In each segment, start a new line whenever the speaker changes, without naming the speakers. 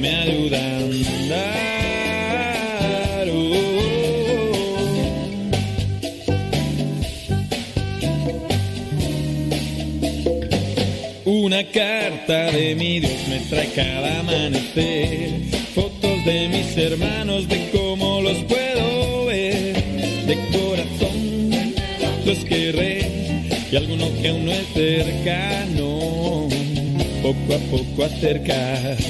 me ayuda a andar. oh. Una carta de mi Dios me trae cada amanecer, fotos de mis hermanos, de cómo los puedo ver, de corazón los querré y alguno que aún no es cercano, poco a poco acercaré.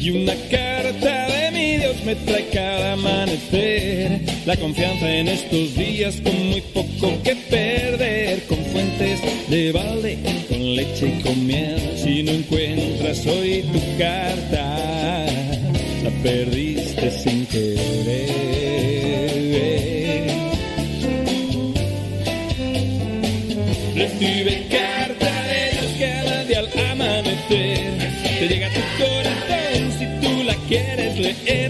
Y una carta de mi Dios me trae cada amanecer, la confianza en estos días con muy poco que perder, con fuentes de balde, con leche y con miel. Si no encuentras hoy tu carta, la perdiste sin querer. Recibe carta de Dios cada día al amanecer. Te llega a tu corazón si tú la quieres leer.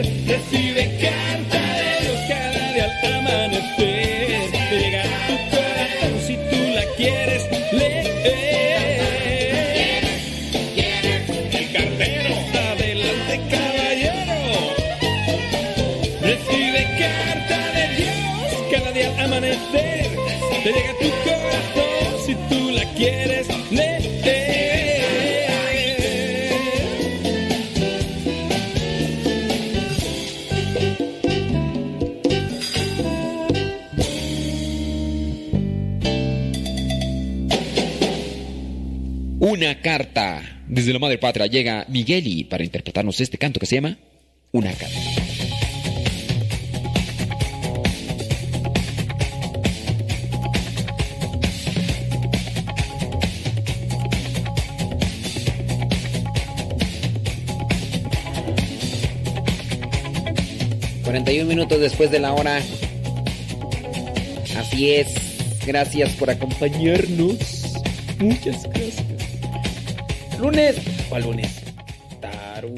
Desde la madre patria llega Migueli para interpretarnos este canto que se llama Una carta. ...41 minutos después de la hora... Así es. Gracias por acompañarnos. Muchas gracias. Lunes. ¿Cuál lunes? Taru.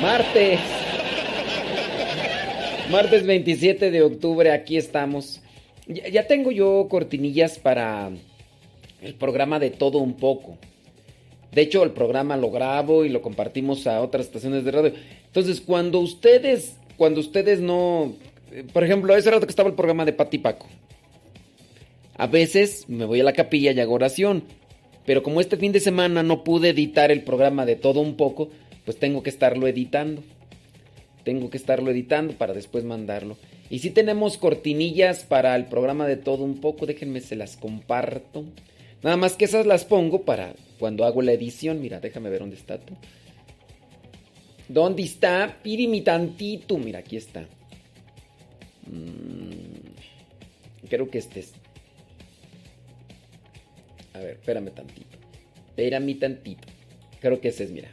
Martes. Martes 27 de octubre, aquí estamos. Ya, ya tengo yo cortinillas para el programa de todo un poco. De hecho, el programa lo grabo y lo compartimos a otras estaciones de radio. Entonces, cuando ustedes, cuando ustedes no, eh, por ejemplo, ese rato que estaba el programa de Pati Paco. A veces me voy a la capilla y hago oración. Pero como este fin de semana no pude editar el programa de todo un poco, pues tengo que estarlo editando. Tengo que estarlo editando para después mandarlo. Y si tenemos cortinillas para el programa de todo un poco, déjenme se las comparto. Nada más que esas las pongo para cuando hago la edición. Mira, déjame ver dónde está tú. ¿Dónde está? Pírimi tantito. Mira, aquí está. Mm, creo que este es. A ver, espérame tantito. Espérame tantito. Creo que ese es, mira.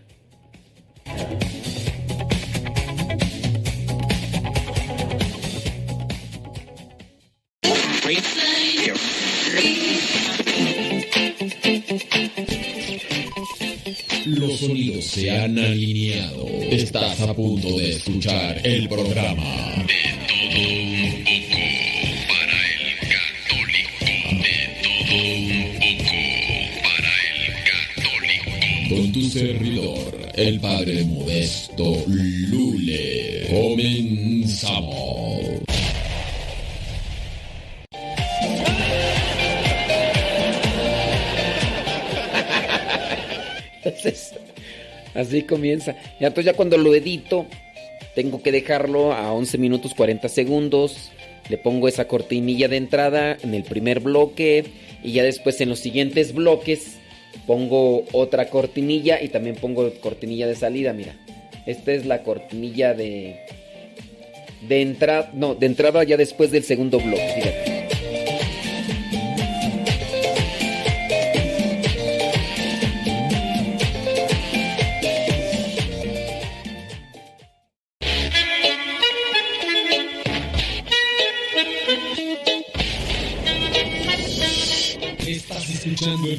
Los sonidos se han alineado. Estás a punto de escuchar el programa servidor, el padre modesto Lule. Comenzamos.
Así comienza. Y entonces ya cuando lo edito, tengo que dejarlo a 11 minutos 40 segundos. Le pongo esa cortinilla de entrada en el primer bloque y ya después en los siguientes bloques pongo otra cortinilla y también pongo cortinilla de salida, mira. Esta es la cortinilla de de entrada, no, de entrada ya después del segundo bloque.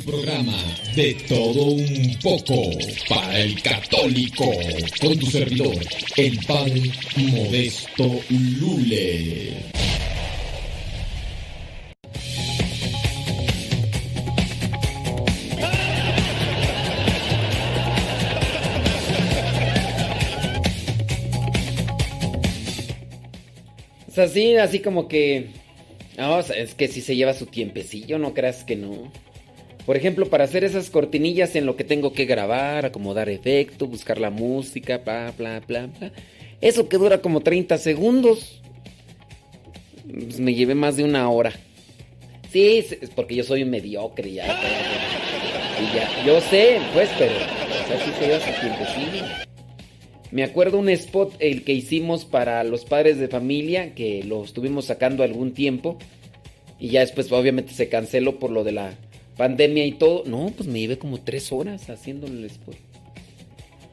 programa de todo un poco para el católico con tu servidor, el padre Modesto Lule.
O así, así como que... No, es que si se lleva su tiempecillo, no creas que no. Por ejemplo, para hacer esas cortinillas en lo que tengo que grabar, acomodar efecto, buscar la música, bla, bla, bla, bla. Eso que dura como 30 segundos. Pues me llevé más de una hora. Sí, es porque yo soy un mediocre ya. ya yo sé, pues, pero así se lleva su tiempecillo. Me acuerdo un spot el que hicimos para los padres de familia, que lo estuvimos sacando algún tiempo. Y ya después obviamente se canceló por lo de la pandemia y todo. No, pues me llevé como tres horas haciendo el.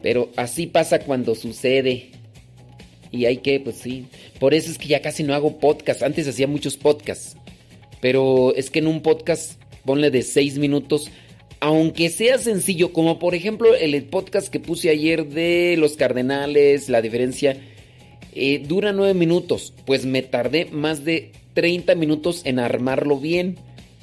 Pero así pasa cuando sucede. Y hay que, pues sí. Por eso es que ya casi no hago podcast. Antes hacía muchos podcasts. Pero es que en un podcast, ponle de seis minutos, aunque sea sencillo, como por ejemplo el podcast que puse ayer de los cardenales, la diferencia, eh, dura nueve minutos, pues me tardé más de 30 minutos en armarlo bien,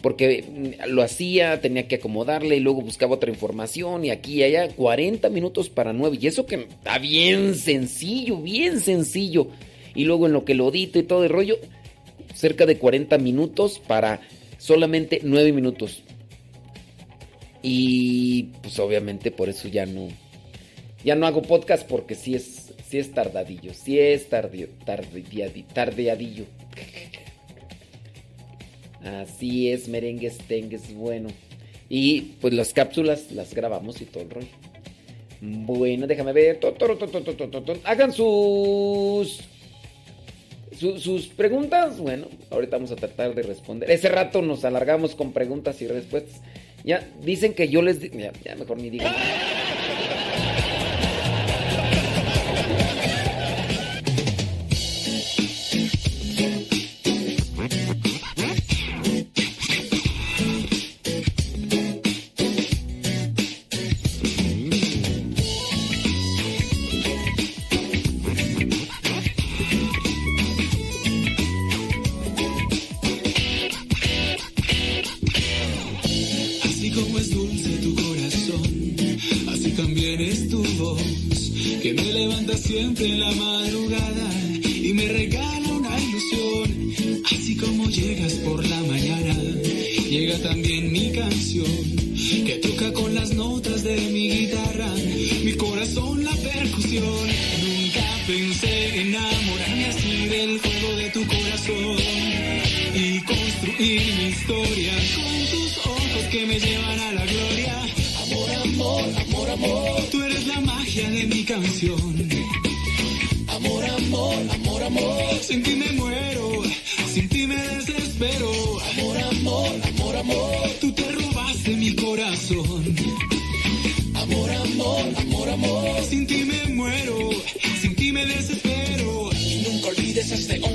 porque lo hacía, tenía que acomodarle y luego buscaba otra información y aquí y allá, 40 minutos para nueve, y eso que está bien sencillo, bien sencillo, y luego en lo que lo edito y todo el rollo, cerca de 40 minutos para solamente nueve minutos. Y pues obviamente por eso ya no. Ya no hago podcast porque sí es, sí es tardadillo. Sí es tardio, tardeadillo. Así es, merengues, tengues, bueno. Y pues las cápsulas las grabamos y todo el rollo. Bueno, déjame ver. Hagan sus, sus preguntas. Bueno, ahorita vamos a tratar de responder. Ese rato nos alargamos con preguntas y respuestas. Ya dicen que yo les... Ya, ya mejor ni digan.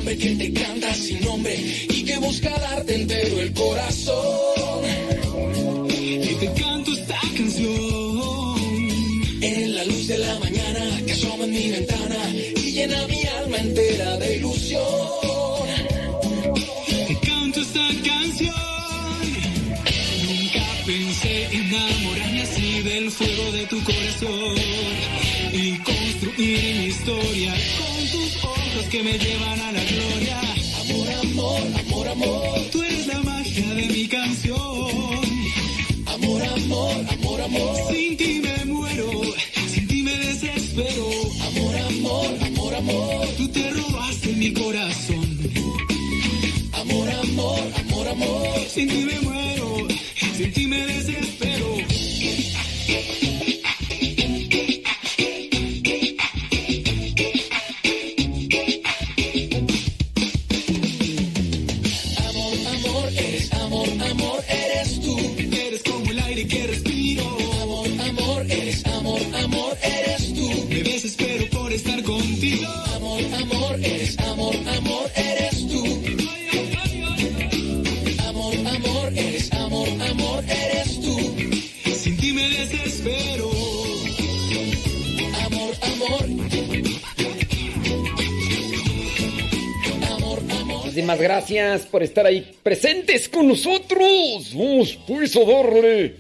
Hombre que te canta sin nombre y que busca darte entero el corazón. Y te canto esta canción. En la luz de la mañana que asoma en mi ventana llena mi amor, sin ti me muero,
Muchísimas gracias por estar ahí presentes con nosotros. Vamos pues a darle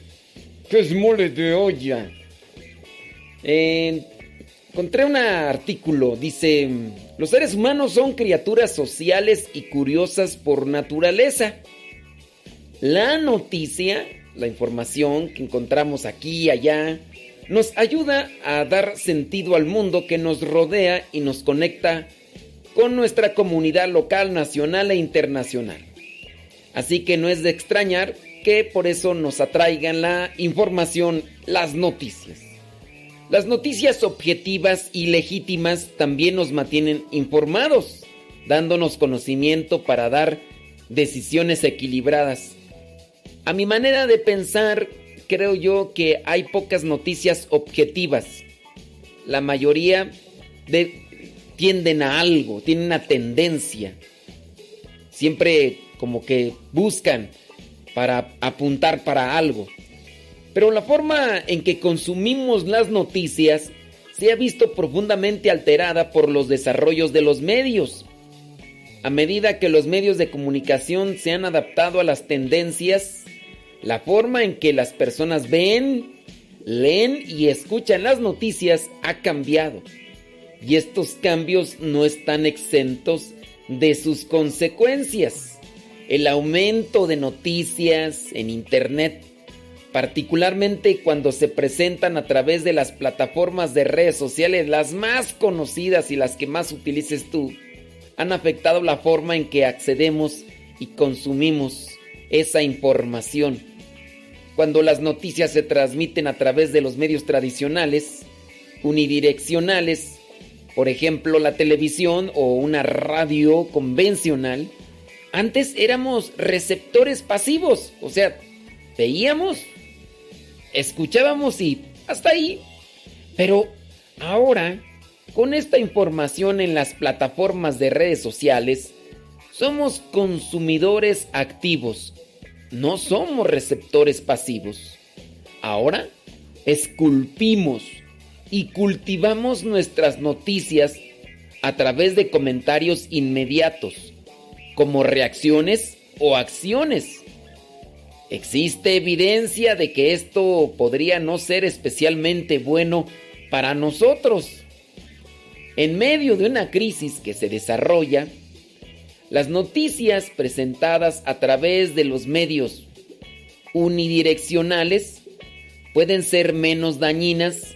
que es mole de olla. encontré un artículo, dice, los seres humanos son criaturas sociales y curiosas por naturaleza. La noticia, la información que encontramos aquí y allá, nos ayuda a dar sentido al mundo que nos rodea y nos conecta con nuestra comunidad local, nacional e internacional. Así que no es de extrañar que por eso nos atraigan la información, las noticias. Las noticias objetivas y legítimas también nos mantienen informados, dándonos conocimiento para dar decisiones equilibradas. A mi manera de pensar, creo yo que hay pocas noticias objetivas. La mayoría tienden a algo, tienen una tendencia. Siempre como que buscan para apuntar para algo. Pero la forma en que consumimos las noticias se ha visto profundamente alterada por los desarrollos de los medios. A medida que los medios de comunicación se han adaptado a las tendencias, la forma en que las personas ven, leen y escuchan las noticias ha cambiado. Y estos cambios no están exentos de sus consecuencias. El aumento de noticias en Internet particularmente cuando se presentan a través de las plataformas de redes sociales, las más conocidas y las que más utilices tú, han afectado la forma en que accedemos y consumimos esa información. Cuando las noticias se transmiten a través de los medios tradicionales, unidireccionales, por ejemplo la televisión o una radio convencional, antes éramos receptores pasivos, o sea, veíamos escuchábamos y hasta ahí. Pero ahora, con esta información en las plataformas de redes sociales, somos consumidores activos, no somos receptores pasivos. Ahora, esculpimos y cultivamos nuestras noticias a través de comentarios inmediatos, como reacciones o acciones. Existe evidencia de que esto podría no ser especialmente bueno para nosotros. En medio de una crisis que se desarrolla, las noticias presentadas a través de los medios unidireccionales pueden ser menos dañinas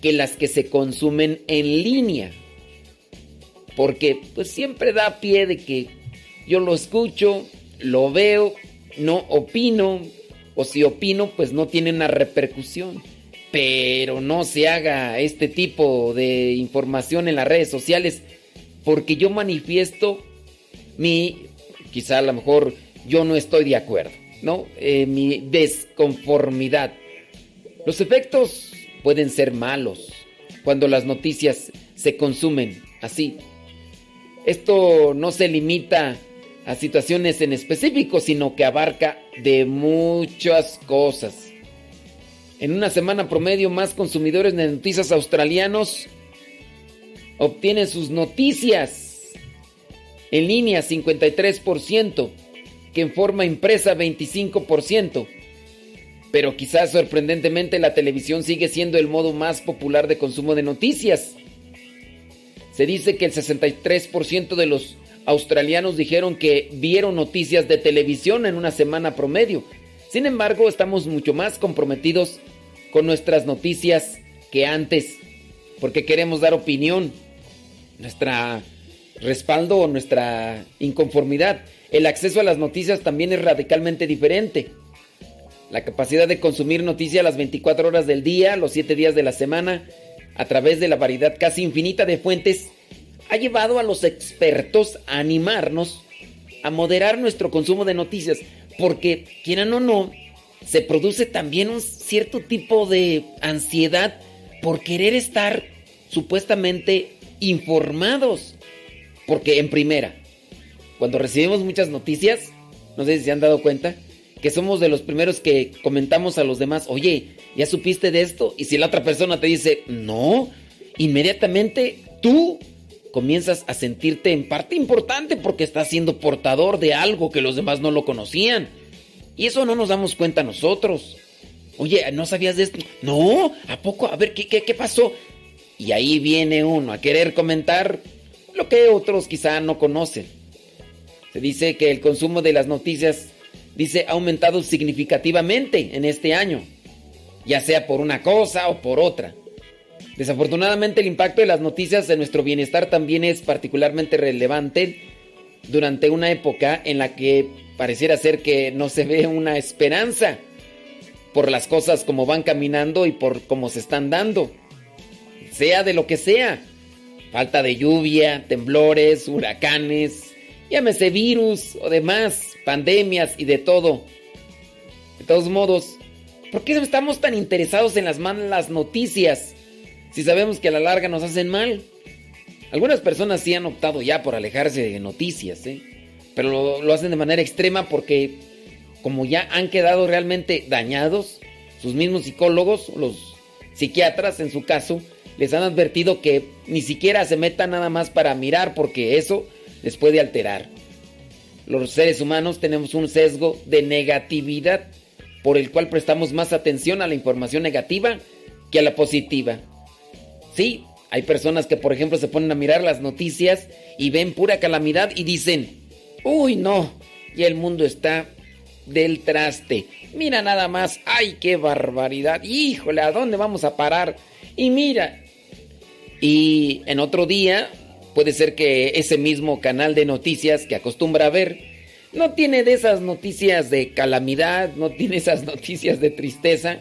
que las que se consumen en línea. Porque pues siempre da pie de que yo lo escucho, lo veo no opino, o si opino, pues no tiene una repercusión. Pero no se haga este tipo de información en las redes sociales, porque yo manifiesto mi, quizá a lo mejor yo no estoy de acuerdo, ¿no? Eh, mi desconformidad. Los efectos pueden ser malos cuando las noticias se consumen así. Esto no se limita a situaciones en específico, sino que abarca de muchas cosas. En una semana promedio, más consumidores de noticias australianos obtienen sus noticias en línea 53%, que en forma impresa 25%. Pero quizás sorprendentemente la televisión sigue siendo el modo más popular de consumo de noticias. Se dice que el 63% de los australianos dijeron que vieron noticias de televisión en una semana promedio. Sin embargo, estamos mucho más comprometidos con nuestras noticias que antes, porque queremos dar opinión, nuestra respaldo o nuestra inconformidad. El acceso a las noticias también es radicalmente diferente. La capacidad de consumir noticias las 24 horas del día, los 7 días de la semana, a través de la variedad casi infinita de fuentes ha llevado a los expertos a animarnos a moderar nuestro consumo de noticias, porque quieran o no, se produce también un cierto tipo de ansiedad por querer estar supuestamente informados. Porque en primera, cuando recibimos muchas noticias, no sé si se han dado cuenta, que somos de los primeros que comentamos a los demás, oye, ¿ya supiste de esto? Y si la otra persona te dice, no, inmediatamente tú comienzas a sentirte en parte importante porque estás siendo portador de algo que los demás no lo conocían. Y eso no nos damos cuenta nosotros. Oye, ¿no sabías de esto? No, ¿a poco? A ver, ¿qué, qué, qué pasó? Y ahí viene uno a querer comentar lo que otros quizá no conocen. Se dice que el consumo de las noticias dice ha aumentado significativamente en este año, ya sea por una cosa o por otra. Desafortunadamente el impacto de las noticias en nuestro bienestar también es particularmente relevante durante una época en la que pareciera ser que no se ve una esperanza por las cosas como van caminando y por cómo se están dando. Sea de lo que sea. Falta de lluvia, temblores, huracanes, llámese virus o demás, pandemias y de todo. De todos modos, ¿por qué estamos tan interesados en las malas noticias si sabemos que a la larga nos hacen mal? Algunas personas sí han optado ya por alejarse de noticias, ¿eh? pero lo, lo hacen de manera extrema porque como ya han quedado realmente dañados, sus mismos psicólogos, los psiquiatras en su caso, les han advertido que ni siquiera se metan nada más para mirar porque eso les puede alterar. Los seres humanos tenemos un sesgo de negatividad por el cual prestamos más atención a la información negativa que a la positiva. Sí, hay personas que por ejemplo se ponen a mirar las noticias y ven pura calamidad y dicen, uy no, y el mundo está del traste. Mira nada más, ay, qué barbaridad. Híjole, ¿a dónde vamos a parar? Y mira. Y en otro día, puede ser que ese mismo canal de noticias que acostumbra a ver, no tiene de esas noticias de calamidad, no tiene esas noticias de tristeza.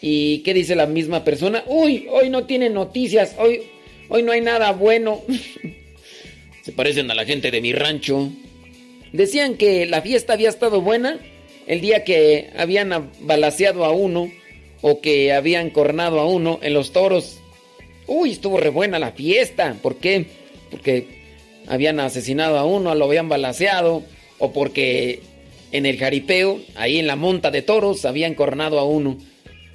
¿Y qué dice la misma persona? Uy, hoy no tiene noticias, hoy, hoy no hay nada bueno. Se parecen a la gente de mi rancho. Decían que la fiesta había estado buena el día que habían balaseado a uno o que habían cornado a uno en los toros. Uy, estuvo re buena la fiesta. ¿Por qué? Porque habían asesinado a uno, lo habían balaseado o porque en el jaripeo, ahí en la monta de toros, habían cornado a uno.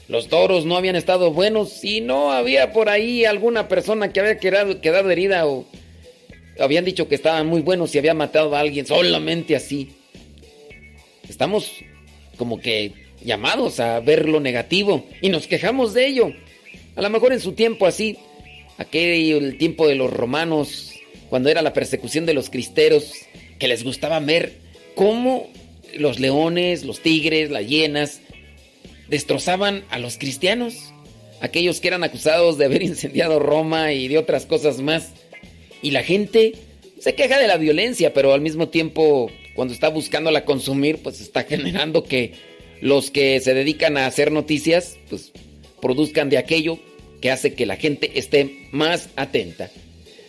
Los toros no habían estado buenos y no había por ahí alguna persona que había quedado, quedado herida o habían dicho que estaban muy buenos y había matado a alguien solamente así. Estamos como que llamados a ver lo negativo y nos quejamos de ello. A lo mejor en su tiempo así, aquel el tiempo de los romanos, cuando era la persecución de los cristeros, que les gustaba ver cómo los leones, los tigres, las hienas destrozaban a los cristianos, aquellos que eran acusados de haber incendiado Roma y de otras cosas más. Y la gente se queja de la violencia, pero al mismo tiempo, cuando está buscándola consumir, pues está generando que los que se dedican a hacer noticias, pues produzcan de aquello que hace que la gente esté más atenta.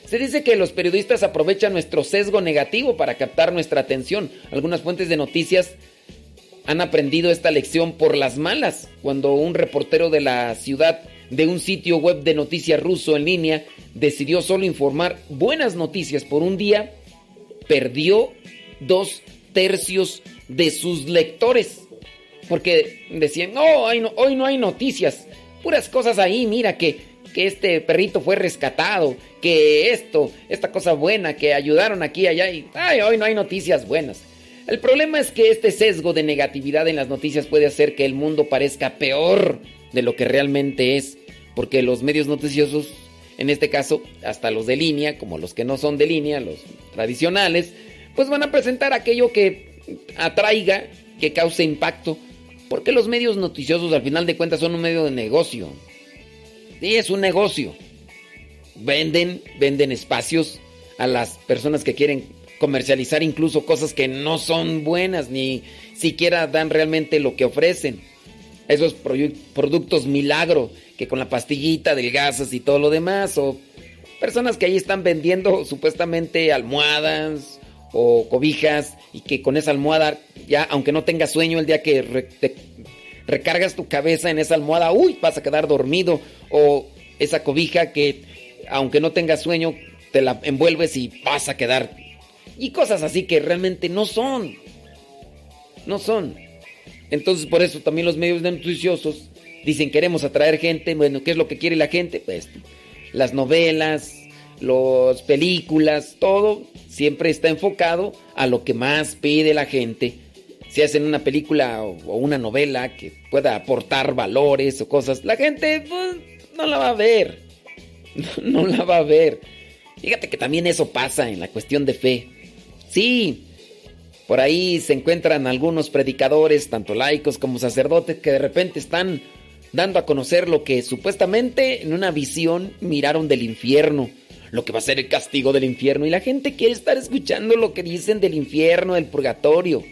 Se dice que los periodistas aprovechan nuestro sesgo negativo para captar nuestra atención. Algunas fuentes de noticias han aprendido esta lección por las malas. Cuando un reportero de la ciudad de un sitio web de noticias ruso en línea decidió solo informar buenas noticias por un día, perdió dos tercios de sus lectores. Porque decían, hoy no, hoy no hay noticias, puras cosas ahí, mira que, que este perrito fue rescatado, que esto, esta cosa buena, que ayudaron aquí allá, y ay, hoy no hay noticias buenas. El problema es que este sesgo de negatividad en las noticias puede hacer que el mundo parezca peor de lo que realmente es, porque los medios noticiosos, en este caso, hasta los de línea, como los que no son de línea, los tradicionales, pues van a presentar aquello que atraiga, que cause impacto, porque los medios noticiosos al final de cuentas son un medio de negocio. Sí, es un negocio. Venden, venden espacios a las personas que quieren comercializar incluso cosas que no son buenas ni siquiera dan realmente lo que ofrecen esos productos milagro que con la pastillita del gasas y todo lo demás, o personas que ahí están vendiendo supuestamente almohadas o cobijas y que con esa almohada ya, aunque no tengas sueño el día que recargas tu cabeza en esa almohada, uy, vas a quedar dormido, o esa cobija que aunque no tengas sueño, te la envuelves y vas a quedar. Y cosas así que realmente no son. No son. Entonces por eso también los medios noticiosos dicen queremos atraer gente. Bueno, ¿qué es lo que quiere la gente? Pues las novelas, las películas, todo siempre está enfocado a lo que más pide la gente. Si hacen una película o una novela que pueda aportar valores o cosas, la gente pues, no la va a ver. no la va a ver. Fíjate que también eso pasa en la cuestión de fe. Sí, por ahí se encuentran algunos predicadores, tanto laicos como sacerdotes, que de repente están dando a conocer lo que supuestamente en una visión miraron del infierno, lo que va a ser el castigo del infierno. Y la gente quiere estar escuchando lo que dicen del infierno, del purgatorio.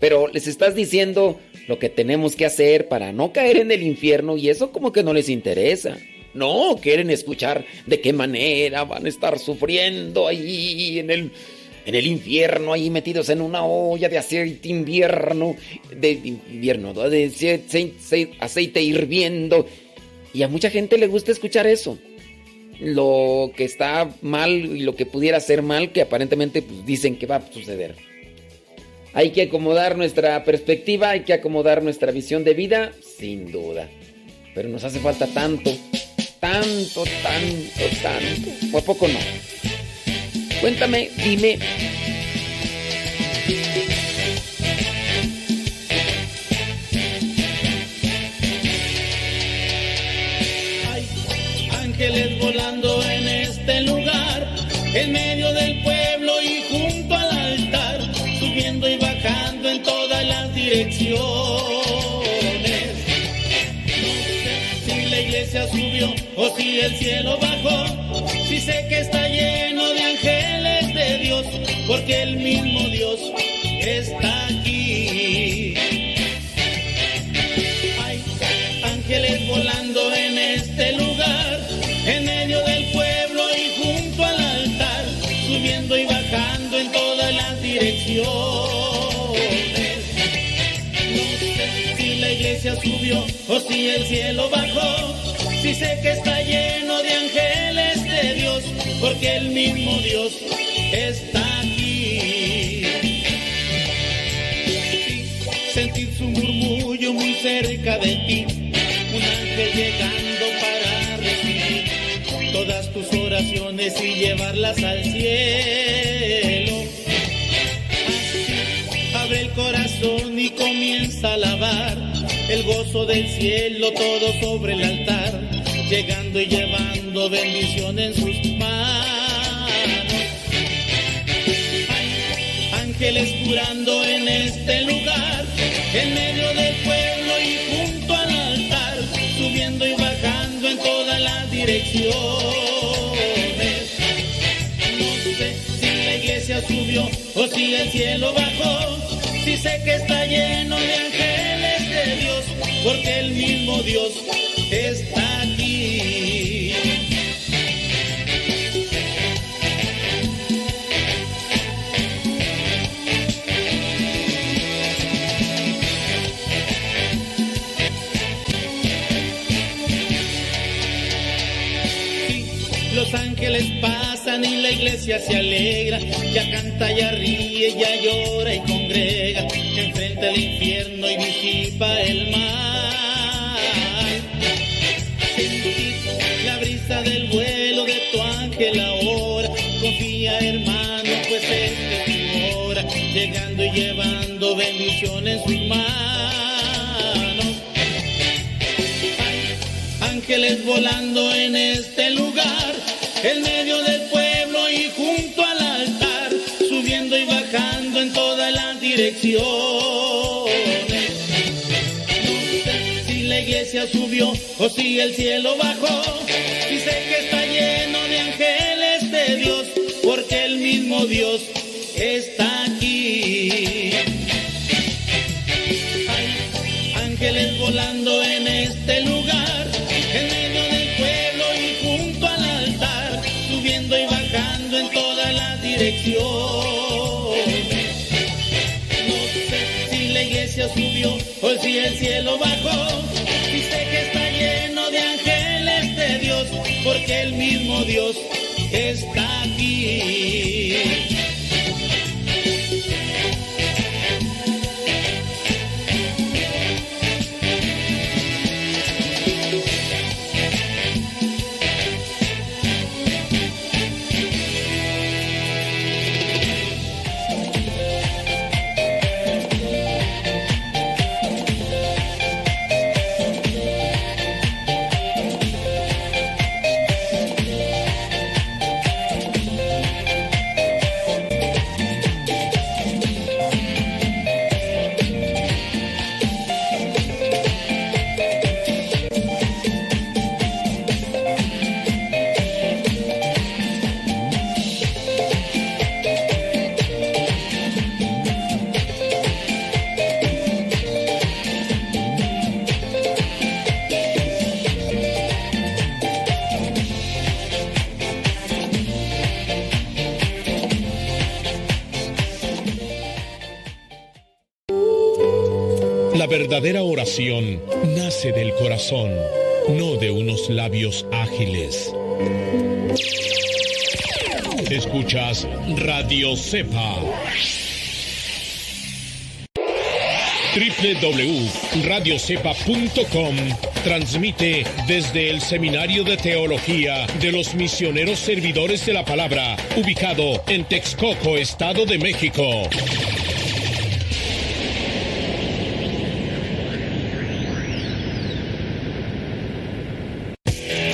Pero les estás diciendo lo que tenemos que hacer para no caer en el infierno y eso como que no les interesa. No, quieren escuchar de qué manera van a estar sufriendo ahí en el, en el infierno, ahí metidos en una olla de aceite invierno, de invierno, de aceite, hirviendo. Y a mucha gente le gusta escuchar eso. Lo que está mal y lo que pudiera ser mal, que aparentemente pues, dicen que va a suceder. Hay que acomodar nuestra perspectiva, hay que acomodar nuestra visión de vida, sin duda. Pero nos hace falta tanto tanto, tanto, tanto. ¿O a poco no? Cuéntame, dime.
Ángeles volando en este lugar, en medio del pueblo y junto al altar, subiendo y bajando en todas las direcciones. subió o si el cielo bajó. Si sé que está lleno de ángeles de Dios, porque el mismo Dios está aquí. No sé si la iglesia subió o si el cielo bajó si sé que está lleno de ángeles de Dios, porque el mismo Dios está aquí. Sentir su murmullo muy cerca de ti, un ángel llegando para recibir todas tus oraciones y llevarlas al cielo. Corazón y comienza a alabar el gozo del cielo todo sobre el altar llegando y llevando bendición en sus manos. ángeles curando en este lugar, en medio del pueblo y junto al altar, subiendo y bajando en todas las direcciones. No sé si la iglesia subió o si el cielo bajó, si sé que está lleno de ángeles de Dios, porque el mismo Dios está aquí. los ángeles y la iglesia se alegra, ya canta, ya ríe, ya llora y congrega, enfrenta el infierno y disipa el mal. del vuelo de tu ángel ahora. Confía, hermano, pues es tu hora, llegando y llevando bendiciones en sus manos. ángeles volando en este lugar, en medio del si la iglesia subió o si el cielo bajó que está lleno de ángeles de Dios, porque el mismo Dios está el cielo bajó, sé que está lleno de ángeles de Dios porque el mismo Dios está
verdadera oración nace del corazón, no de unos labios ágiles. Escuchas Radio Cepa. www.radiocepa.com transmite desde el Seminario de Teología de los Misioneros Servidores de la Palabra, ubicado en Texcoco, Estado de México.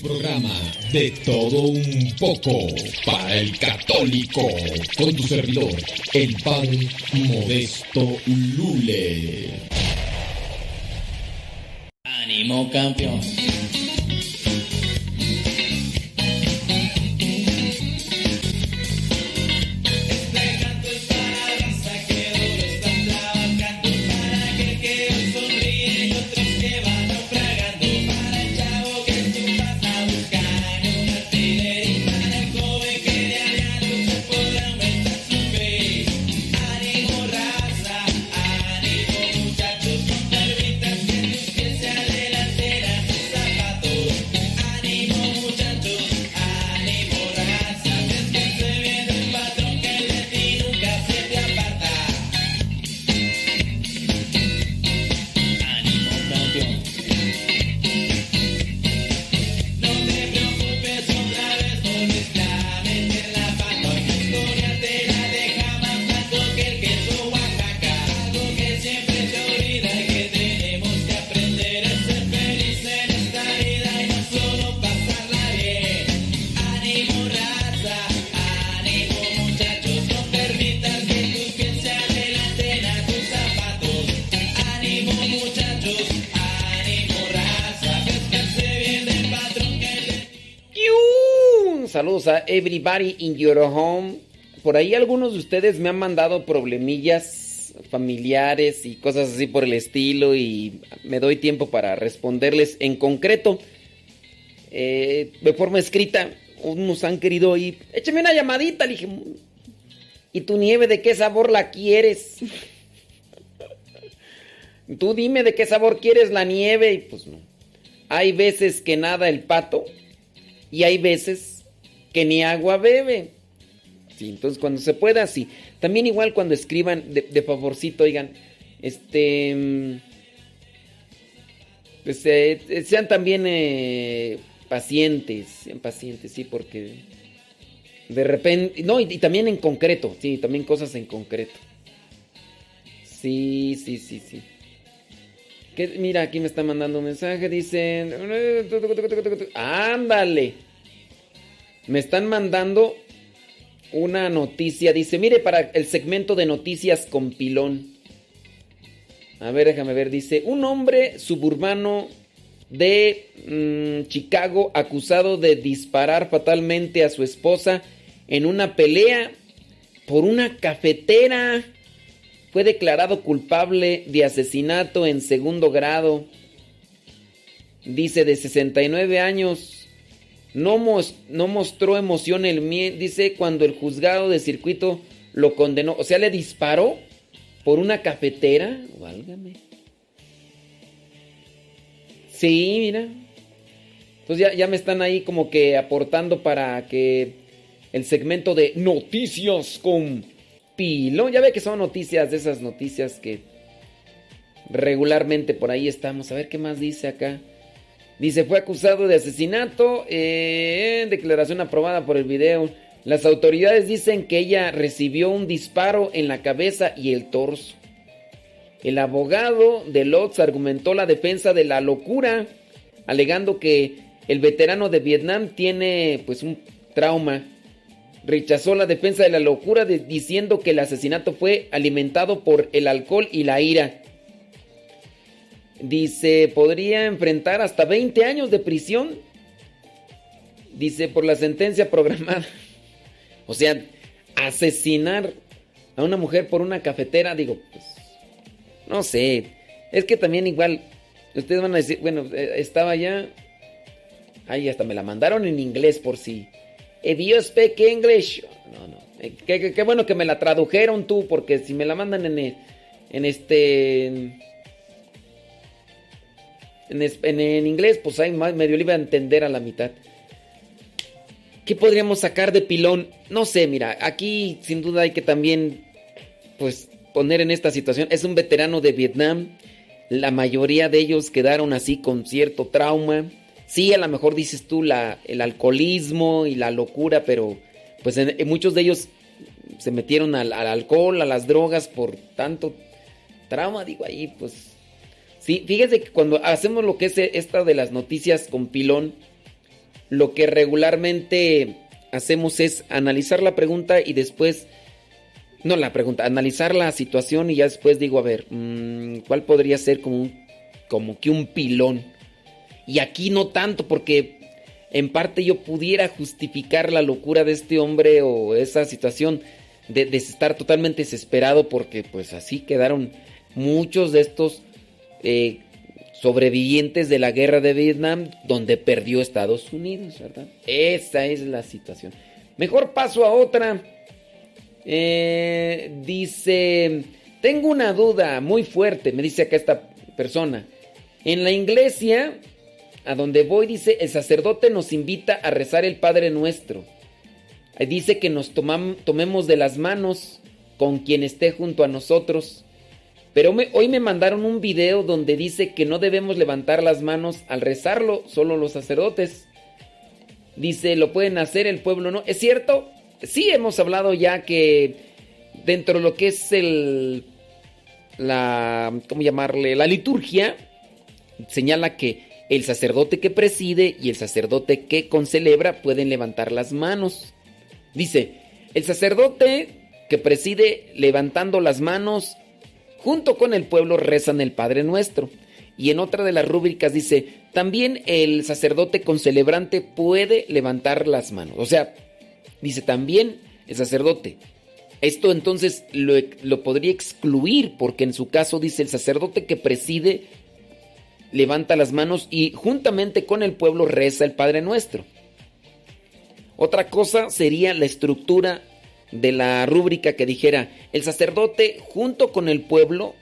Programa de todo un poco para el católico con tu servidor, el padre Modesto Lule.
Ánimo campeón.
Everybody in your home. Por ahí algunos de ustedes me han mandado problemillas familiares y cosas así por el estilo y me doy tiempo para responderles en concreto. eh, de forma escrita, unos han querido ir. Échame una llamadita, le dije. ¿Y tu nieve de qué sabor la quieres? Tú dime de qué sabor quieres la nieve y pues no. Hay veces que nada el pato y hay veces que ni agua bebe. Sí, entonces cuando se pueda, sí. También igual cuando escriban de, favorcito, oigan, este... mm, Pues eh, eh, sean también eh, pacientes, sean pacientes, sí, porque de repente... No, y, también en concreto, sí, también cosas en concreto. Sí, sí, sí, sí. ¿Qué? Mira, aquí me está mandando un mensaje, dicen... Ándale. Me están mandando una noticia. Dice, mire, para el segmento de noticias con pilón. A ver, déjame ver. Dice, un hombre suburbano de mm, Chicago acusado de disparar fatalmente a su esposa en una pelea por una cafetera. Fue declarado culpable de asesinato en segundo grado. Dice de 69 años. No, no mostró emoción el mie- Dice cuando el juzgado de circuito lo condenó. O sea, le disparó por una cafetera. Válgame. Sí, mira. Entonces ya, ya me están ahí como que aportando para que el segmento de noticias con pilón. Ya ve que son noticias de esas noticias que regularmente por ahí estamos. A ver qué más dice acá. Dice, fue acusado de asesinato. declaración aprobada por el video. Las autoridades dicen que ella recibió un disparo en la cabeza y el torso. El abogado de Lotz argumentó la defensa de la locura, alegando que el veterano de Vietnam tiene pues un trauma. Rechazó la defensa de la locura diciendo que el asesinato fue alimentado por el alcohol y la ira. Dice, podría enfrentar hasta 20 años de prisión. Dice, por la sentencia programada. O sea, asesinar a una mujer por una cafetera, digo, pues, no sé. Es que también igual, ustedes van a decir, bueno, eh, estaba ya... Ahí hasta me la mandaron en inglés por si. If you speak English. No, no. Eh, qué, bueno que me la tradujeron tú, porque si me la mandan en, en este. En, en, inglés, pues ahí medio le iba a entender a la mitad. ¿Qué podríamos sacar de pilón? No sé, mira, aquí sin duda hay que también, pues, poner en esta situación. Es un veterano de Vietnam. La mayoría de ellos quedaron así con cierto trauma. Sí, a lo mejor dices tú la, el alcoholismo y la locura, pero pues en, muchos de ellos se metieron al, alcohol, a las drogas por tanto trauma, digo ahí, pues... Sí, fíjese que cuando hacemos lo que es esta de las noticias con pilón, lo que regularmente hacemos es analizar la pregunta y después... No la pregunta, analizar la situación y ya después digo, a ver, mm, ¿cuál podría ser como, como que un pilón? Y aquí no tanto, porque en parte yo pudiera justificar la locura de este hombre o esa situación de, estar totalmente desesperado porque pues así quedaron muchos de estos eh, sobrevivientes de la guerra de Vietnam donde perdió Estados Unidos, ¿verdad? Esa es la situación. Mejor paso a otra. Eh, dice, tengo una duda muy fuerte, me dice acá esta persona. En la iglesia a donde voy dice, el sacerdote nos invita a rezar el Padre Nuestro. Dice que nos tomemos de las manos con quien esté junto a nosotros. Pero hoy me mandaron un video donde dice que no debemos levantar las manos al rezarlo, solo los sacerdotes. Dice, lo pueden hacer, el pueblo no. ¿Es cierto? Sí, hemos hablado ya que dentro de lo que es el... la... ¿cómo llamarle? La liturgia, señala que el sacerdote que preside y el sacerdote que concelebra pueden levantar las manos. Dice, el sacerdote que preside levantando las manos junto con el pueblo rezan el Padre Nuestro. Y en otra de las rúbricas dice, también el sacerdote concelebrante puede levantar las manos. O sea, dice también el sacerdote. Esto entonces lo, lo podría excluir porque en su caso dice el sacerdote que preside levanta las manos y juntamente con el pueblo reza el Padre Nuestro. Otra cosa sería la estructura de la rúbrica que dijera, el sacerdote junto con el pueblo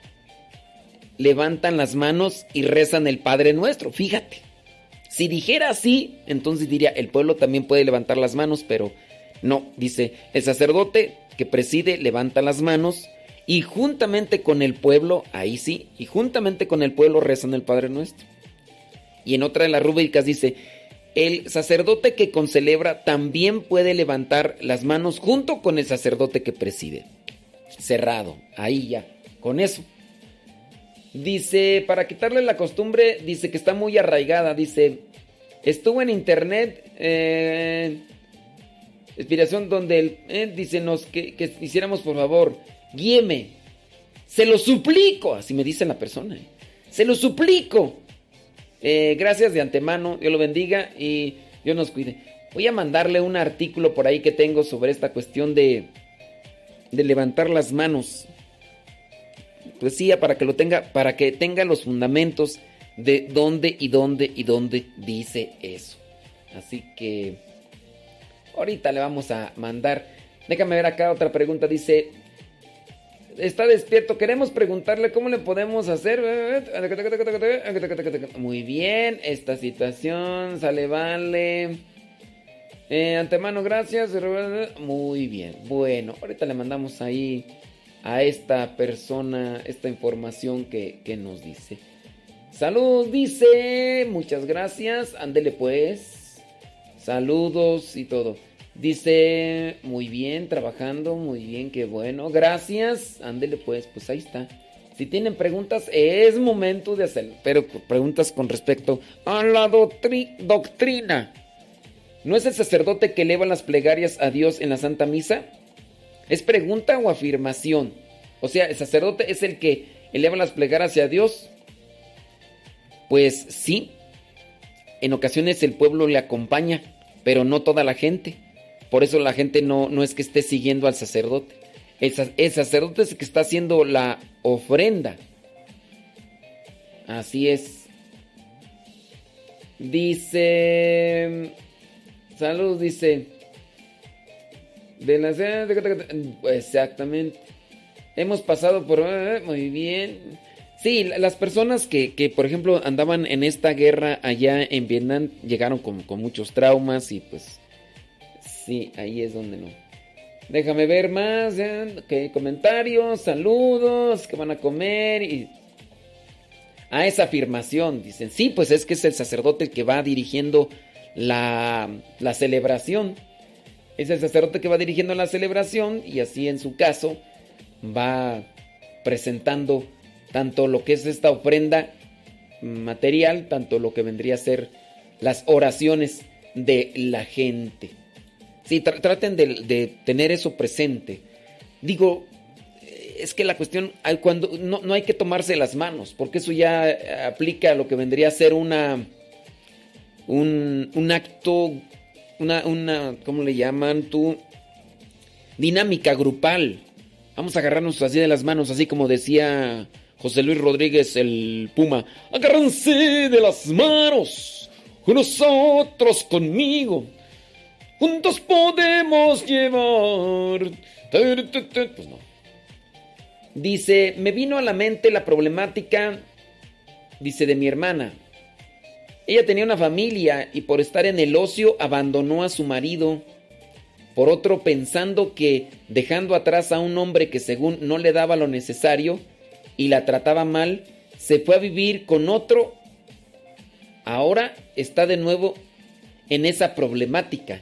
levantan las manos y rezan el Padre Nuestro. Fíjate, si dijera así, entonces diría, el pueblo también puede levantar las manos, pero no, dice, el sacerdote que preside levanta las manos y juntamente con el pueblo, ahí sí, y juntamente con el pueblo rezan el Padre Nuestro. Y en otra de las rúbricas dice, el sacerdote que concelebra también puede levantar las manos junto con el sacerdote que preside. Cerrado, ahí ya, con eso. Dice, para quitarle la costumbre, dice que está muy arraigada, dice, estuvo en internet, eh, inspiración donde, él, eh, dice, nos, que, que hiciéramos por favor guíeme. Se lo suplico, así me dice la persona. ¿eh? Se lo suplico. Eh, gracias de antemano, Dios lo bendiga y Dios nos cuide. Voy a mandarle un artículo por ahí que tengo sobre esta cuestión de, de levantar las manos. Pues sí, para que lo tenga, para que tenga los fundamentos de dónde y dónde y dónde dice eso. Así que ahorita le vamos a mandar. Déjame ver acá otra pregunta. Dice, está despierto. Queremos preguntarle cómo le podemos hacer. Muy bien, esta situación sale, vale. Eh, antemano, gracias. Muy bien. Bueno, ahorita le mandamos ahí a esta persona esta información que, que nos dice. Saludos, dice. Muchas gracias. Ándele pues. Saludos y todo. Dice, muy bien, trabajando, muy bien, qué bueno. Gracias. Ándele pues, pues ahí está. Si tienen preguntas, es momento de hacerlo. Pero preguntas con respecto a la doctrina. ¿No es el sacerdote que eleva las plegarias a Dios en la Santa Misa? ¿Es pregunta o afirmación? O sea, ¿el sacerdote es el que eleva las plegarias a Dios? Pues sí. En ocasiones el pueblo le acompaña, pero no toda la gente. Por eso la gente no, no es que esté siguiendo al sacerdote. El, sacerdote es el que está haciendo la ofrenda. Así es. Dice. Saludos, dice. De la Exactamente. Hemos pasado por... Eh, muy bien. Sí, las personas que, que, por ejemplo, andaban en esta guerra allá en Vietnam llegaron con, con muchos traumas y pues... Sí, ahí es donde no. Déjame ver más. ¿eh? comentarios, saludos, que van a comer y... A esa afirmación, dicen, sí, pues es que es el sacerdote el que va dirigiendo la, la celebración. Es el sacerdote que va dirigiendo la celebración y así en su caso va presentando tanto lo que es esta ofrenda material, tanto lo que vendría a ser las oraciones de la gente. Sí, traten de, tener eso presente. Digo, es que la cuestión, cuando no, no, hay que tomarse las manos, porque eso ya aplica a lo que vendría a ser una, un, un acto, una, una, ¿cómo le llaman tú? Dinámica grupal. Vamos a agarrarnos así de las manos, así como decía José Luis Rodríguez, el Puma. Agárrense de las manos, nosotros conmigo. Juntos podemos llevar. Pues no. Dice, me vino a la mente la problemática, dice, de mi hermana. Ella tenía una familia y por estar en el ocio abandonó a su marido. Por otro, pensando que dejando atrás a un hombre que según no le daba lo necesario y la trataba mal, se fue a vivir con otro. Ahora está de nuevo en esa problemática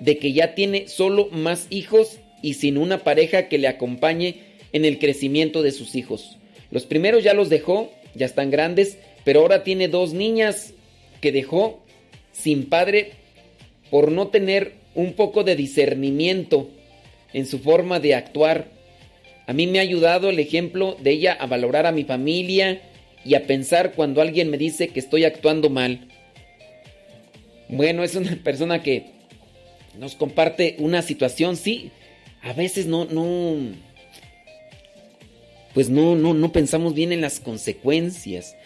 de que ya tiene solo más hijos y sin una pareja que le acompañe en el crecimiento de sus hijos. Los primeros ya los dejó, ya están grandes, pero ahora tiene dos niñas que dejó sin padre por no tener un poco de discernimiento en su forma de actuar. A mí me ha ayudado el ejemplo de ella a valorar a mi familia y a pensar cuando alguien me dice que estoy actuando mal. Bueno, es una persona que nos comparte una situación, sí, a veces no, no, pues no, no, no pensamos bien en las consecuencias.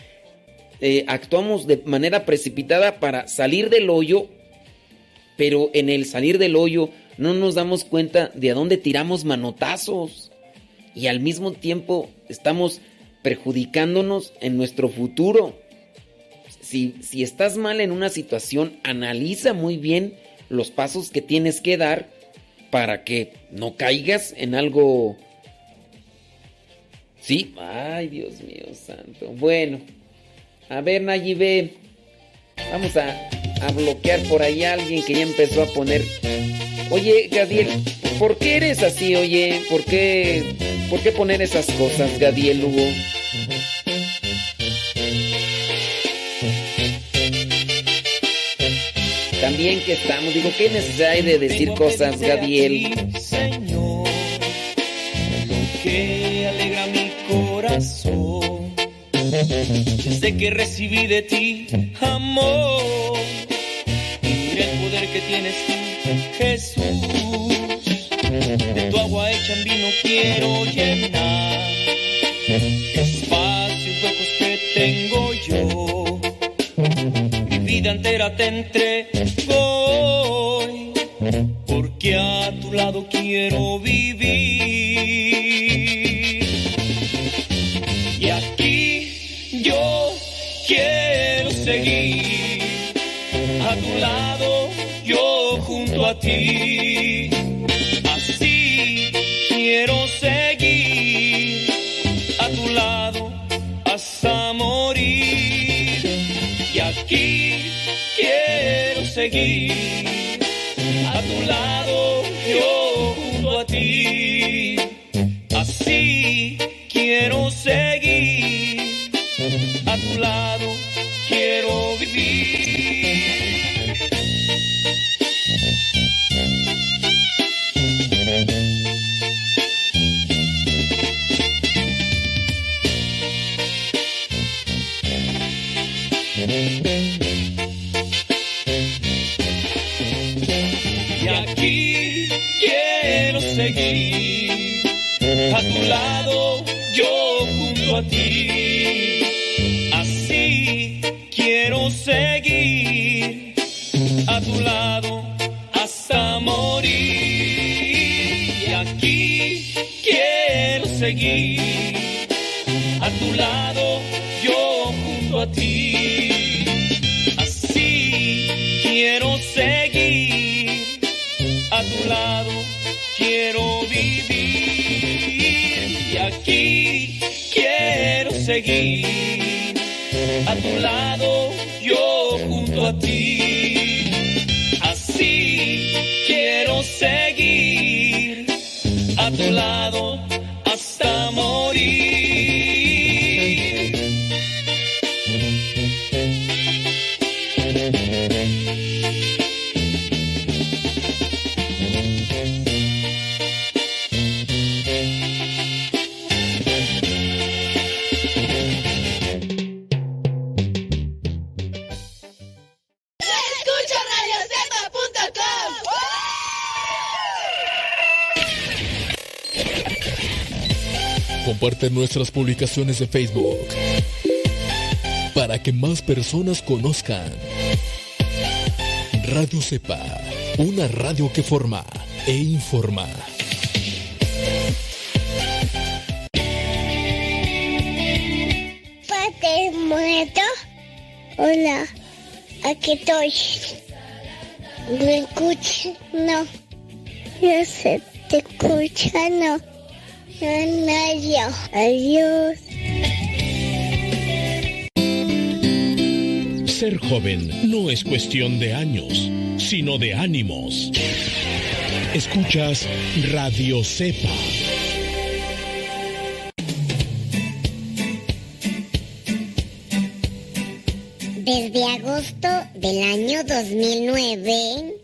Eh, actuamos de manera precipitada para salir del hoyo, pero en el salir del hoyo no nos damos cuenta de a dónde tiramos manotazos y al mismo tiempo estamos perjudicándonos en nuestro futuro. Si, si estás mal en una situación, analiza muy bien los pasos que tienes que dar para que no caigas en algo... Sí, ay Dios mío santo. Bueno, a ver Nayibe, vamos a, a bloquear por ahí a alguien que ya empezó a poner... Oye, Gadiel, ¿por qué eres así, oye? ¿Por qué, ¿por qué poner esas cosas, Gadiel Hugo? También que estamos, digo, ¿qué necesidad hay de decir cosas, Gabriel?
Señor, lo que alegra mi corazón, desde que recibí de ti amor, y el poder que tienes tú, Jesús, de tu agua hecha en vino quiero llenar. Espacios huecos que tengo yo. Vida entera te entrego quiero vivir. Seguir. A tu lado, yo junto a ti. Así quiero seguir.
Comparte nuestras publicaciones de Facebook para que más personas conozcan Radio Cepa, una radio que forma e informa.
Padre muerto. Hola, aquí estoy. ¿Me escuchas? No. Yo sé, te escucha, no. Nadie. Adiós.
Ser joven no es cuestión de años, sino de ánimos. Escuchas Radio Cepa.
Desde agosto del año 2009,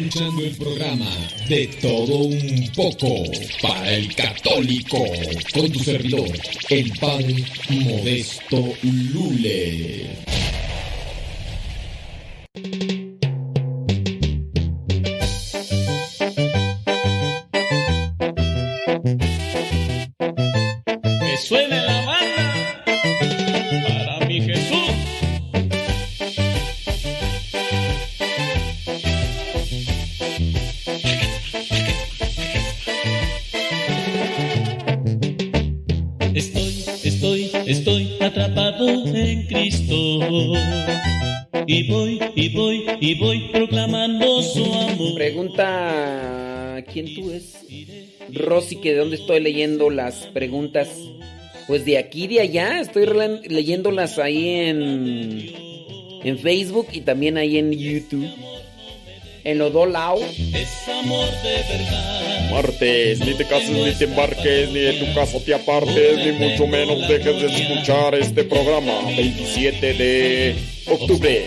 Escuchando el programa de todo un poco para el católico con tu servidor, el padre Modesto Lule.
Y voy proclamando su amor.
Pregunta, ¿quién tú es? Rosy, que de dónde estoy leyendo las preguntas. Pues de aquí, de allá, estoy leyéndolas ahí en, en Facebook y también ahí en YouTube. En los dos lados.
Es amor de verdad.
Martes, ni te cases ni te embarques, ni de tu casa te apartes, ni mucho menos dejes de escuchar este programa. 27 de octubre.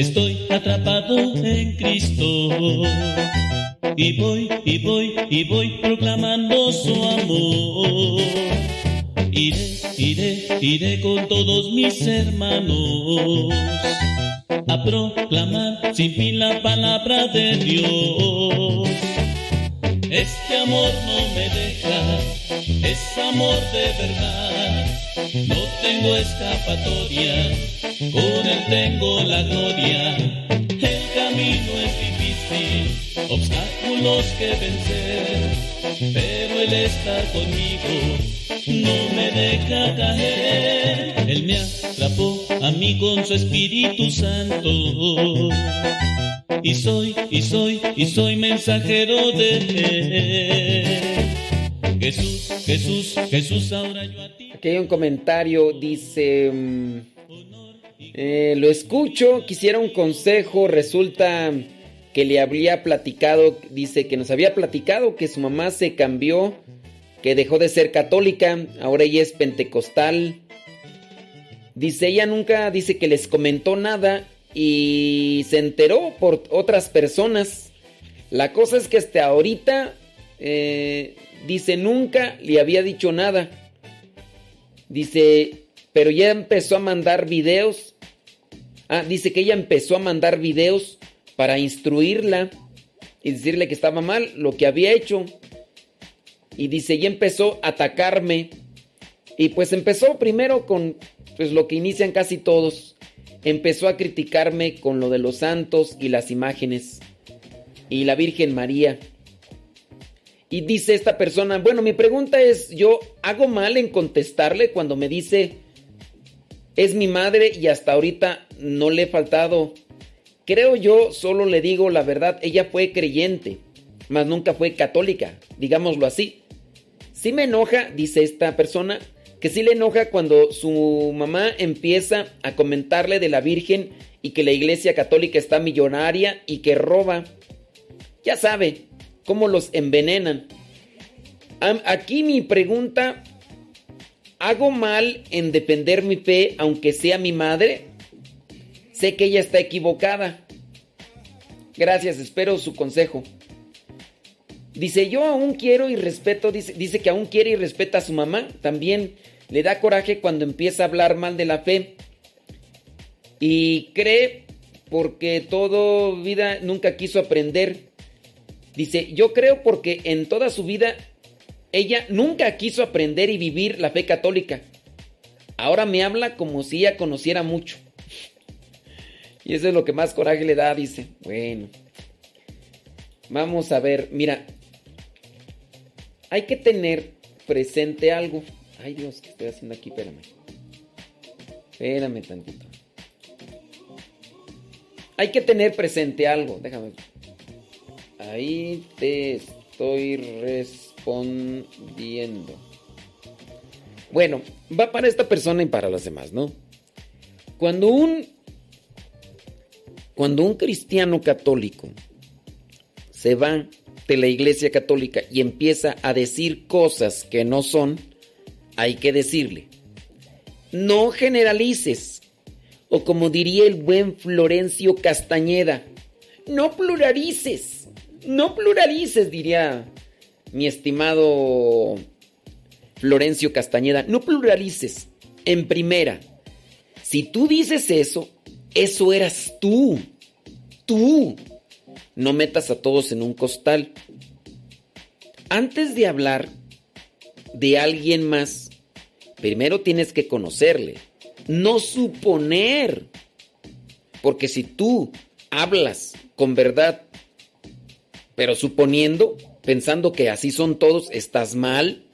Estoy, atrapado en Cristo. Y voy, y voy, y voy proclamando su amor. iré, iré, iré con todos mis hermanos a proclamar sin fin la palabra de Dios. Este amor no me deja, es amor de verdad. No tengo escapatoria, con él tengo la gloria. El camino es difícil, obstáculos que vencer, pero él está conmigo, no me deja caer. Él me atrapó a mí con su Espíritu Santo. Y soy, y soy, y soy mensajero de él. Jesús, Jesús, Jesús, ahora yo a ti.
Aquí hay un comentario, dice... eh, lo escucho, quisiera un consejo, resulta que le había platicado, dice que nos había platicado que su mamá se cambió, que dejó de ser católica, ahora ella es pentecostal. Dice, ella nunca, dice que les comentó nada y se enteró por otras personas. La cosa es que hasta ahorita, eh, dice, nunca le había dicho nada. Dice, pero ya empezó a mandar videos. Ah, dice que ella empezó a mandar videos para instruirla y decirle que estaba mal lo que había hecho. Y dice, ya empezó a atacarme. Y pues empezó primero con pues lo que inician casi todos. Empezó a criticarme con lo de los santos y las imágenes y la Virgen María. Y dice esta persona, bueno, mi pregunta es, ¿yo hago mal en contestarle cuando me dice, es mi madre y hasta ahorita no le he faltado? Creo yo, solo le digo la verdad, ella fue creyente, mas nunca fue católica, digámoslo así. Sí me enoja, dice esta persona, que sí le enoja cuando su mamá empieza a comentarle de la Virgen y que la iglesia católica está millonaria y que roba. Ya sabe cómo los envenenan. Aquí mi pregunta, ¿hago mal en defender mi fe aunque sea mi madre? Sé que ella está equivocada. Gracias, espero su consejo. Dice, yo aún quiero y respeto, dice, dice que aún quiere y respeta a su mamá. También le da coraje cuando empieza a hablar mal de la fe. Y cree porque todo vida nunca quiso aprender. Dice, yo creo porque en toda su vida ella nunca quiso aprender y vivir la fe católica. Ahora me habla como si ella conociera mucho. Y eso es lo que más coraje le da, dice. Bueno. Vamos a ver, mira. Hay que tener presente algo. Ay Dios, ¿qué estoy haciendo aquí? Espérame. Espérame tantito. Hay que tener presente algo. Déjame. Ahí te estoy respondiendo. Bueno, va para esta persona y para las demás, ¿no? Cuando un cuando un cristiano católico se va de la iglesia católica y empieza a decir cosas que no son, hay que decirle, no generalices. O como diría el buen Florencio Castañeda, no pluralices. No pluralices, diría mi estimado Florencio Castañeda. No pluralices. En primera, si tú dices eso, eso eras tú. Tú. No metas a todos en un costal. Antes de hablar de alguien más, primero tienes que conocerle. No suponer. Porque si tú hablas con verdad, pero suponiendo, pensando que así son todos, estás mal.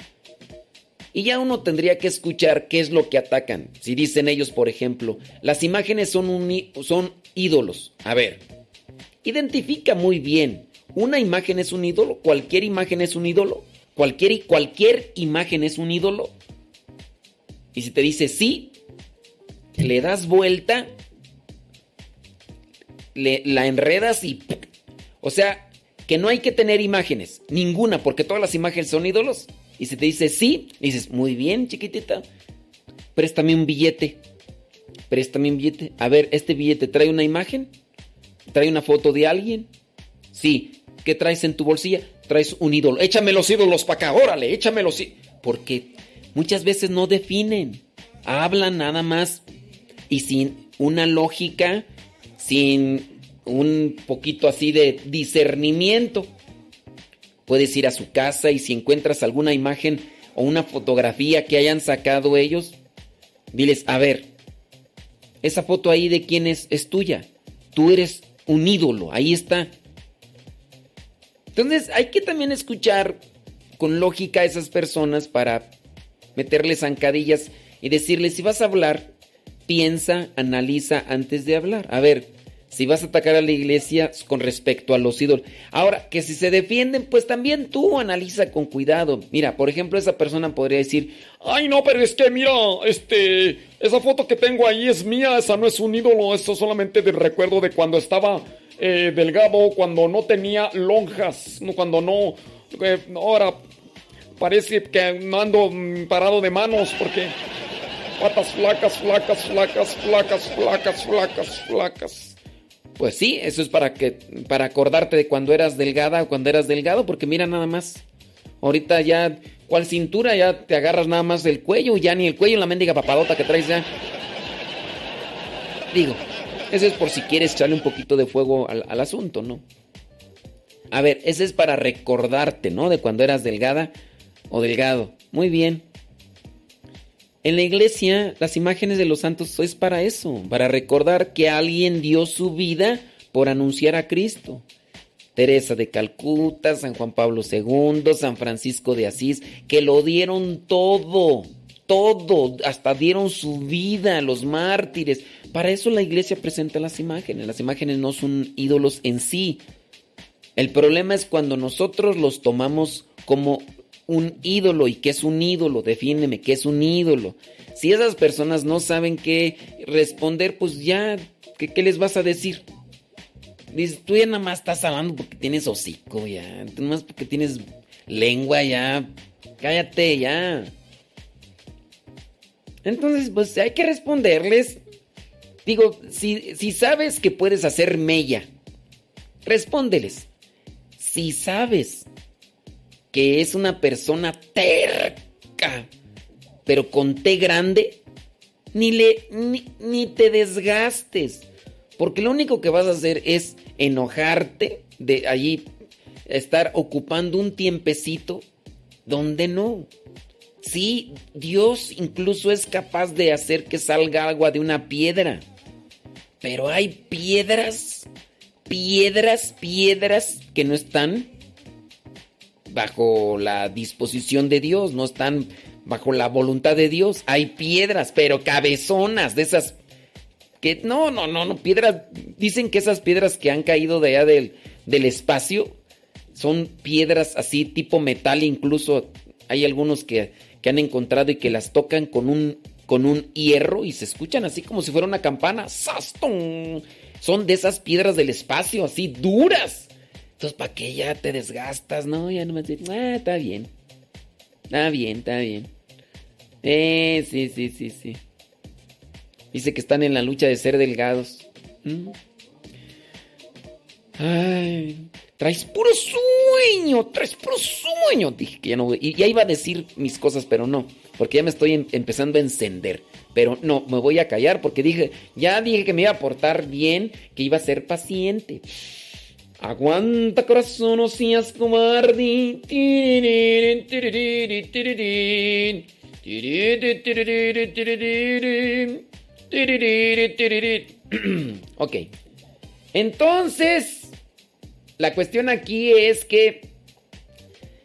Y ya uno tendría que escuchar qué es lo que atacan. Si dicen ellos, por ejemplo, las imágenes son, un son ídolos. A ver, identifica muy bien. ¿Una imagen es un ídolo? ¿Cualquier imagen es un ídolo? ¿Cualquier, cualquier imagen es un ídolo? Y si te dice sí, le das vuelta, la enredas y... O sea, que no hay que tener imágenes, ninguna, porque todas las imágenes son ídolos. Y si te dice sí, dices, muy bien, chiquitita, préstame un billete. Préstame un billete. A ver, ¿este billete trae una imagen? ¿Trae una foto de alguien? Sí. ¿Qué traes en tu bolsilla? Traes un ídolo. Échame los ídolos para acá, órale, échame los Porque muchas veces no definen, hablan nada más y sin una lógica, sin un poquito así de discernimiento. Puedes ir a su casa y si encuentras alguna imagen o una fotografía que hayan sacado ellos, diles, a ver, esa foto ahí de quién es, es tuya. Tú eres un ídolo, ahí está. Entonces hay que también escuchar con lógica a esas personas para meterles zancadillas y decirles, si vas a hablar, piensa, analiza antes de hablar. A ver, si vas a atacar a la iglesia con respecto a los ídolos. Ahora, que si se defienden, pues también tú analiza con cuidado. Mira, por ejemplo, esa persona podría decir, ay no, pero es que mira, este, esa foto que tengo ahí es mía, esa no es un ídolo, eso solamente del recuerdo de cuando estaba eh, delgado, cuando no tenía lonjas, cuando no, eh, ahora parece que no ando mm, parado de manos porque patas flacas, flacas, flacas, flacas, flacas, flacas, flacas. Pues sí, eso es para que para acordarte de cuando eras delgada o cuando eras delgado, porque mira nada más. Ahorita ya, ¿cuál cintura? Ya te agarras nada más del cuello, ya ni el cuello, la mendiga papadota que traes ya. Digo, eso es por si quieres echarle un poquito de fuego al, al asunto, ¿no? A ver, ese es para recordarte, ¿no? De cuando eras delgada o delgado. Muy bien. En la iglesia, las imágenes de los santos es para eso, para recordar que alguien dio su vida por anunciar a Cristo. Teresa de Calcuta, San Juan Pablo II, San Francisco de Asís, que lo dieron todo, todo, hasta dieron su vida, los mártires. Para eso la iglesia presenta las imágenes. Las imágenes no son ídolos en sí. El problema es cuando nosotros los tomamos como un ídolo. ¿Y qué es un ídolo? Defíneme, ¿qué es un ídolo? Si esas personas no saben qué responder, pues ya, ¿qué, les vas a decir? Dices, tú ya nada más estás hablando porque tienes hocico, ya. Nada más porque tienes lengua, ya. Cállate, ya. Entonces, pues hay que responderles. Digo, si, si sabes que puedes hacer mella, respóndeles. Si sabes que es una persona terca, pero con T grande, ni, le, ni, te desgastes. Porque lo único que vas a hacer es enojarte de allí estar ocupando un tiempecito donde no. Sí, Dios incluso es capaz de hacer que salga agua de una piedra. Pero hay piedras, piedras, piedras que no están bajo la disposición de Dios, no están bajo la voluntad de Dios. Hay piedras, pero cabezonas de esas que no, no, no, no, piedras, dicen que esas piedras que han caído de allá del, del espacio son piedras así tipo metal, incluso hay algunos que, que han encontrado y que las tocan con un con un hierro y se escuchan así como si fuera una campana. ¡Sastón! Son de esas piedras del espacio, así duras. Entonces, ¿para qué ya te desgastas? No, ya no me ah, está bien. Está bien, está bien. Eh, sí, sí, sí, sí. Dice que están en la lucha de ser delgados. Mm. Ay, traes puro sueño, traes puro sueño. Dije que ya no. Y ya iba a decir mis cosas, pero no. Porque ya me estoy em, empezando a encender. Pero no, me voy a callar porque dije, ya dije que me iba a portar bien, que iba a ser paciente. Aguanta corazón, no seas cobarde. ok. Entonces, la cuestión aquí es que,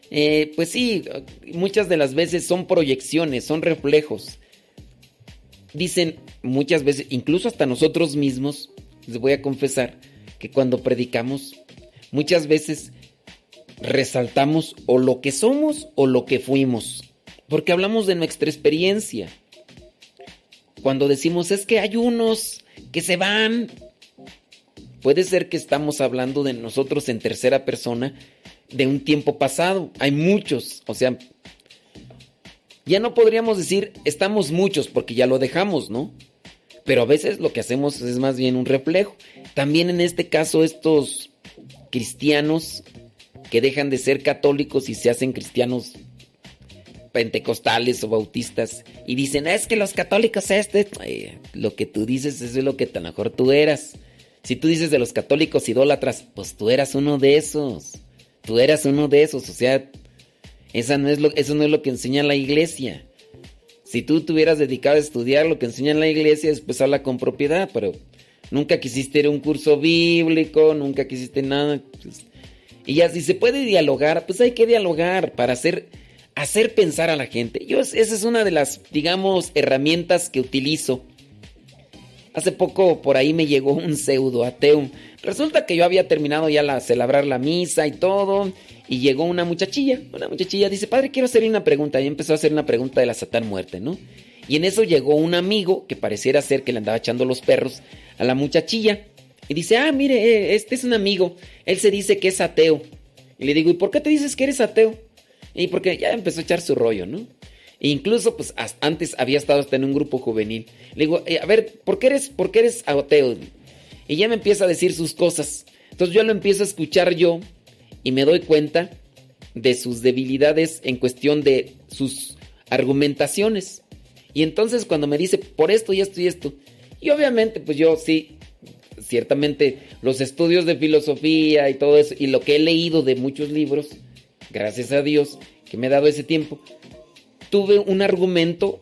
eh, pues sí, muchas de las veces son proyecciones, son reflejos. Dicen muchas veces, incluso hasta nosotros mismos, les voy a confesar, que cuando predicamos muchas veces resaltamos o lo que somos o lo que fuimos, porque hablamos de nuestra experiencia. Cuando decimos es que hay unos que se van, puede ser que estamos hablando de nosotros en tercera persona de un tiempo pasado. Hay muchos, o sea, ya no podríamos decir estamos muchos porque ya lo dejamos, ¿no? Pero a veces lo que hacemos es más bien un reflejo. También en este caso estos cristianos que dejan de ser católicos y se hacen cristianos pentecostales o bautistas y dicen, es que los católicos este, lo que tú dices es lo que a lo mejor tú eras. Si tú dices de los católicos idólatras, pues tú eras uno de esos. Tú eras uno de esos, o sea, esa no es lo, eso no es lo que enseña la iglesia. Si tú te hubieras dedicado a estudiar lo que enseña la iglesia, después habla con propiedad, pero nunca quisiste ir a un curso bíblico, nunca quisiste nada. Pues, y ya si se puede dialogar, pues hay que dialogar para hacer, hacer pensar a la gente. Yo, esa es una de las, digamos, herramientas que utilizo. Hace poco por ahí me llegó un pseudo ateo. Resulta que yo había terminado ya la celebrar la misa y todo. Y llegó una muchachilla. Una muchachilla dice, padre, quiero hacerle una pregunta. Y empezó a hacer una pregunta de la Satán muerte, ¿no? Y en eso llegó un amigo que pareciera ser que le andaba echando los perros a la muchachilla. Y dice, ah, mire, eh, este es un amigo. Él se dice que es ateo. Y le digo, ¿y por qué te dices que eres ateo? Y porque ya empezó a echar su rollo, ¿no? E incluso, pues, antes había estado hasta en un grupo juvenil. Le digo, eh, a ver, ¿por qué, eres, ¿por qué eres ateo? Y ya me empieza a decir sus cosas. Entonces yo lo empiezo a escuchar yo y me doy cuenta de sus debilidades en cuestión de sus argumentaciones. Y entonces cuando me dice por esto y esto y esto, y obviamente pues yo sí, ciertamente los estudios de filosofía y todo eso, y lo que he leído de muchos libros, gracias a Dios que me ha dado ese tiempo, tuve un argumento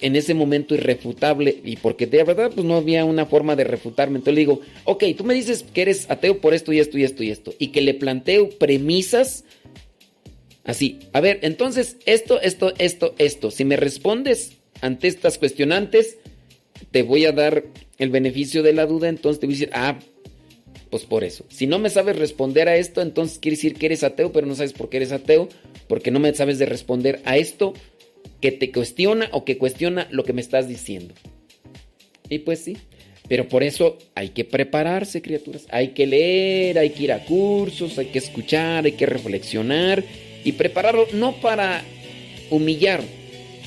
en ese momento irrefutable y porque de verdad pues no había una forma de refutarme. Entonces le digo, ok, tú me dices que eres ateo por esto y esto y esto y esto y que le planteo premisas así. A ver, entonces esto, esto, esto, esto. Si me respondes ante estas cuestionantes, te voy a dar el beneficio de la duda, entonces te voy a decir, ah, pues por eso. Si no me sabes responder a esto, entonces quiere decir que eres ateo, pero no sabes por qué eres ateo, porque no me sabes de responder a esto que te cuestiona o que cuestiona lo que me estás diciendo. Y pues sí, pero por eso hay que prepararse, criaturas. Hay que leer, hay que ir a cursos, hay que escuchar, hay que reflexionar y prepararlo no para humillar,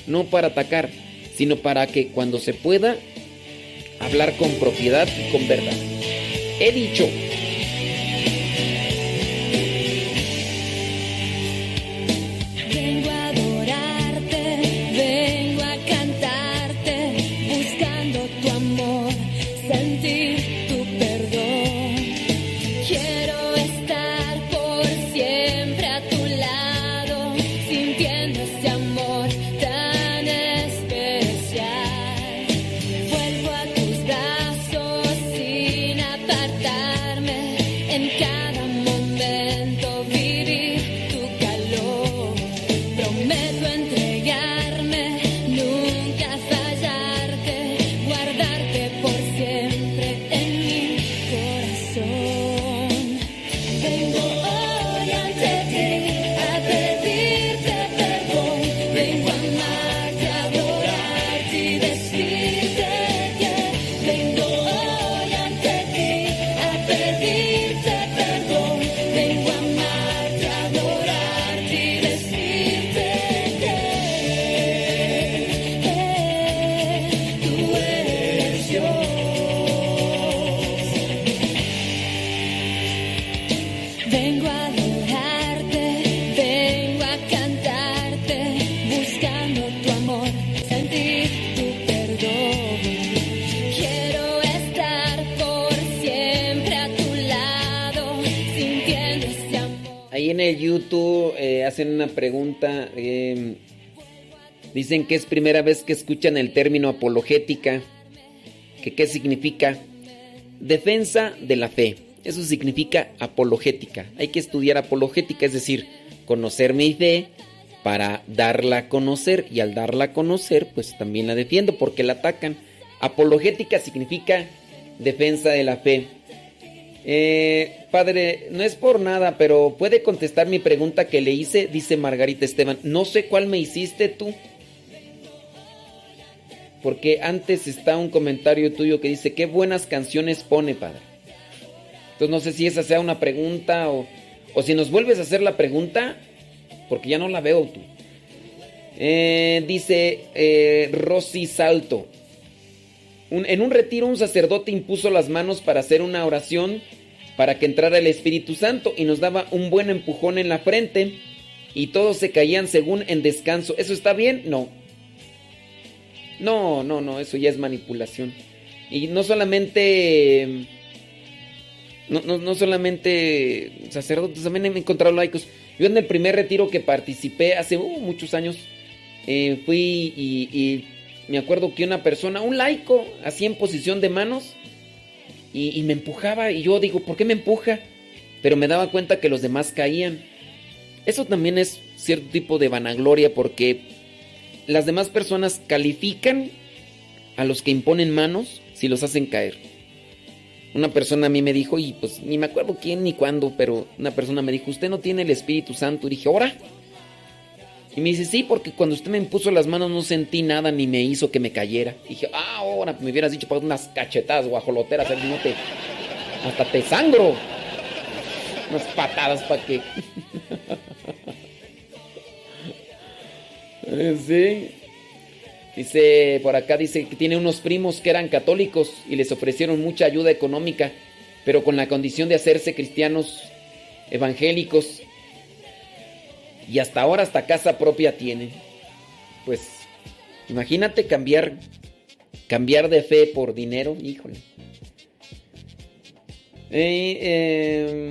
no para atacar, sino para que cuando se pueda hablar con propiedad y con verdad. He dicho YouTube eh, hacen una pregunta. Em, dicen que es primera vez que escuchan el término apologética. Que qué significa? Defensa de la fe. Eso significa apologética. Hay que estudiar apologética, es decir, conocer mi fe para darla a conocer. Y al darla a conocer, pues también la defiendo porque la atacan. Apologética significa defensa de la fe. Eh, padre, no es por nada, pero ¿puede contestar mi pregunta que le hice? Dice Margarita Esteban. No sé cuál me hiciste tú. Porque antes está un comentario tuyo que dice, qué buenas canciones pone, padre. Entonces no sé si esa sea una pregunta o, o si nos vuelves a hacer la pregunta, porque ya no la veo tú. Eh, dice eh, Rosy Salto en un retiro un sacerdote impuso las manos para hacer una oración para que entrara el Espíritu Santo y nos daba un buen empujón en la frente y todos se caían según en descanso. ¿Eso está bien? No. No, no, no, eso ya es manipulación. Y no solamente... No, no, solamente sacerdotes, también he encontrado laicos. Yo en el primer retiro que participé hace uh, muchos años, eh, fui y, me acuerdo que una persona, un laico, así en posición de manos, y, y me empujaba. Y yo digo, ¿por qué me empuja? Pero me daba cuenta que los demás caían. Eso también es cierto tipo de vanagloria porque las demás personas califican a los que imponen manos si los hacen caer. Una persona a mí me dijo, y pues ni me acuerdo quién ni cuándo, pero una persona me dijo, usted no tiene el Espíritu Santo. Y dije, ¿ahora? Y me dice, sí, porque cuando usted me impuso las manos no sentí nada ni me hizo que me cayera. Y dije, ah, ahora me hubieras dicho para unas cachetadas guajoloteras, no te, hasta te sangro. Unas patadas para que... sí. Dice, por acá dice que tiene unos primos que eran católicos y les ofrecieron mucha ayuda económica, pero con la condición de hacerse cristianos evangélicos. Y hasta ahora hasta casa propia tienen. Pues, imagínate cambiar, cambiar de fe por dinero, híjole. Eh,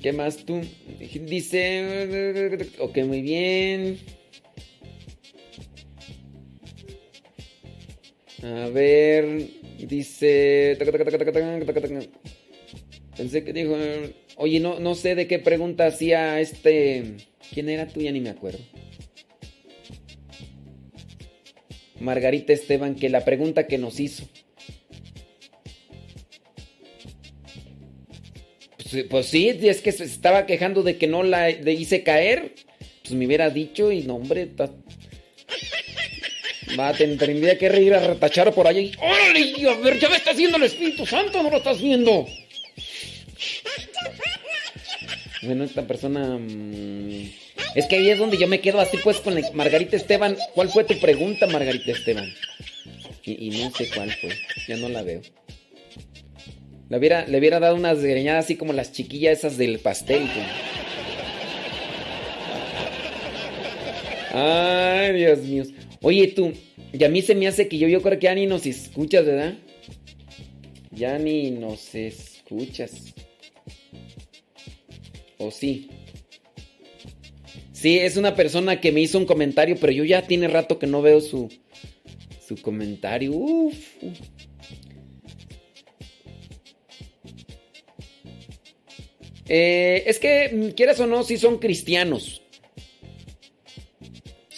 ¿Qué más tú? Dice, ok, muy bien. A ver, dice. Pensé que dijo. Oye, no, no sé de qué pregunta hacía este. ¿Quién era tú? Ya ni me acuerdo. Margarita Esteban, que la pregunta que nos hizo. Pues, pues sí, es que se estaba quejando de que no la hice caer. Pues me hubiera dicho y no, hombre, Va, tendría que reír a retachar por allá ¡Órale! A ver, ya me está haciendo el Espíritu Santo, no lo estás viendo. Bueno, esta persona. Mm, es que ahí es donde yo me quedo así, pues, con Margarita Esteban. ¿Cuál fue tu pregunta, Margarita Esteban? Y, no sé cuál fue. Ya no la veo. Le hubiera, le hubiera dado unas greñadas así como las chiquillas esas del pastel. Ay, Dios mío. Oye, tú, y a mí se me hace que yo, yo creo que ya ni nos escuchas, ¿verdad? Ya ni nos escuchas. ¿O sí? Sí, es una persona que me hizo un comentario, pero yo ya tiene rato que no veo su, su comentario. Eh, es que, quieras o no, si son cristianos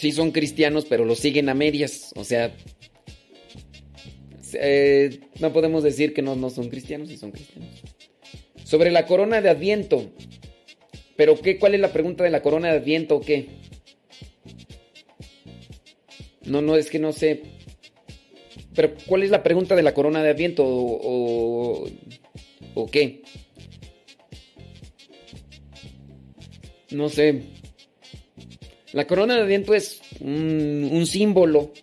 sí son cristianos, pero lo siguen a medias. O sea, eh, no podemos decir que no, no son cristianos, sí son cristianos. Sobre la corona de Adviento. ¿Pero qué? ¿Cuál es la pregunta de la corona de Adviento o qué? No, no, es que no sé. Pero ¿cuál es la pregunta de la corona de Adviento o, o qué? No sé. La corona de Adviento es un, símbolo.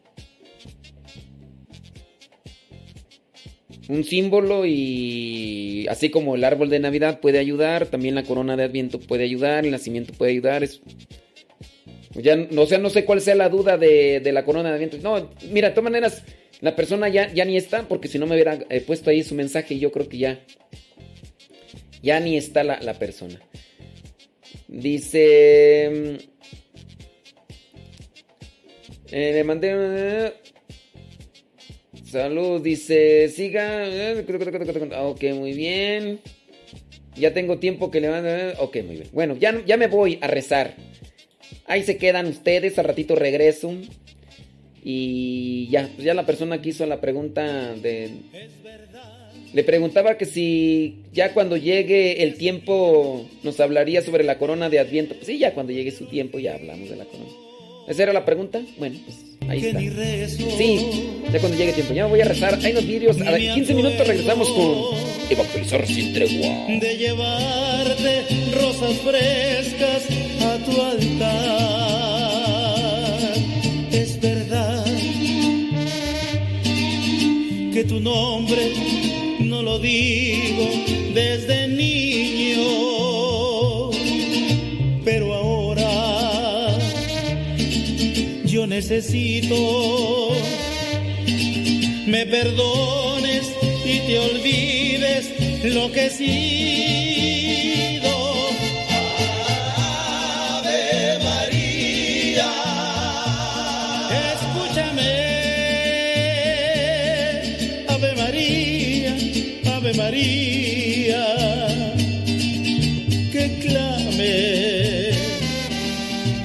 Un símbolo y así como el árbol de Navidad puede ayudar, también la corona de Adviento puede ayudar, el nacimiento puede ayudar. Es, ya, o sea, no sé cuál sea la duda de, la corona de Adviento. No, mira, de todas maneras, la persona ya, ni está, porque si no me hubiera eh, puesto ahí su mensaje, yo creo que ya, ya ni está la, la persona. Dice... Eh, le mandé. Eh, salud, dice. Siga. Eh, ok, muy bien. Ya tengo tiempo que le mande. Ok, muy bien. Bueno, ya, ya me voy a rezar. Ahí se quedan ustedes. Al ratito regreso. Y ya, pues ya la persona que hizo la pregunta de. Le preguntaba que si ya cuando llegue el tiempo nos hablaría sobre la corona de Adviento. Pues sí, ya cuando llegue su tiempo ya hablamos de la corona. ¿Esa era la pregunta? Bueno, pues ahí está. Sí, ya cuando llegue tiempo. Ya me voy a rezar. Hay unos vídeos. A 15 minutos regresamos con Evangelizar sin tregua.
De llevarte rosas frescas a tu altar. Es verdad que tu nombre no lo digo desde niño. Necesito. Me perdones y te olvides lo que he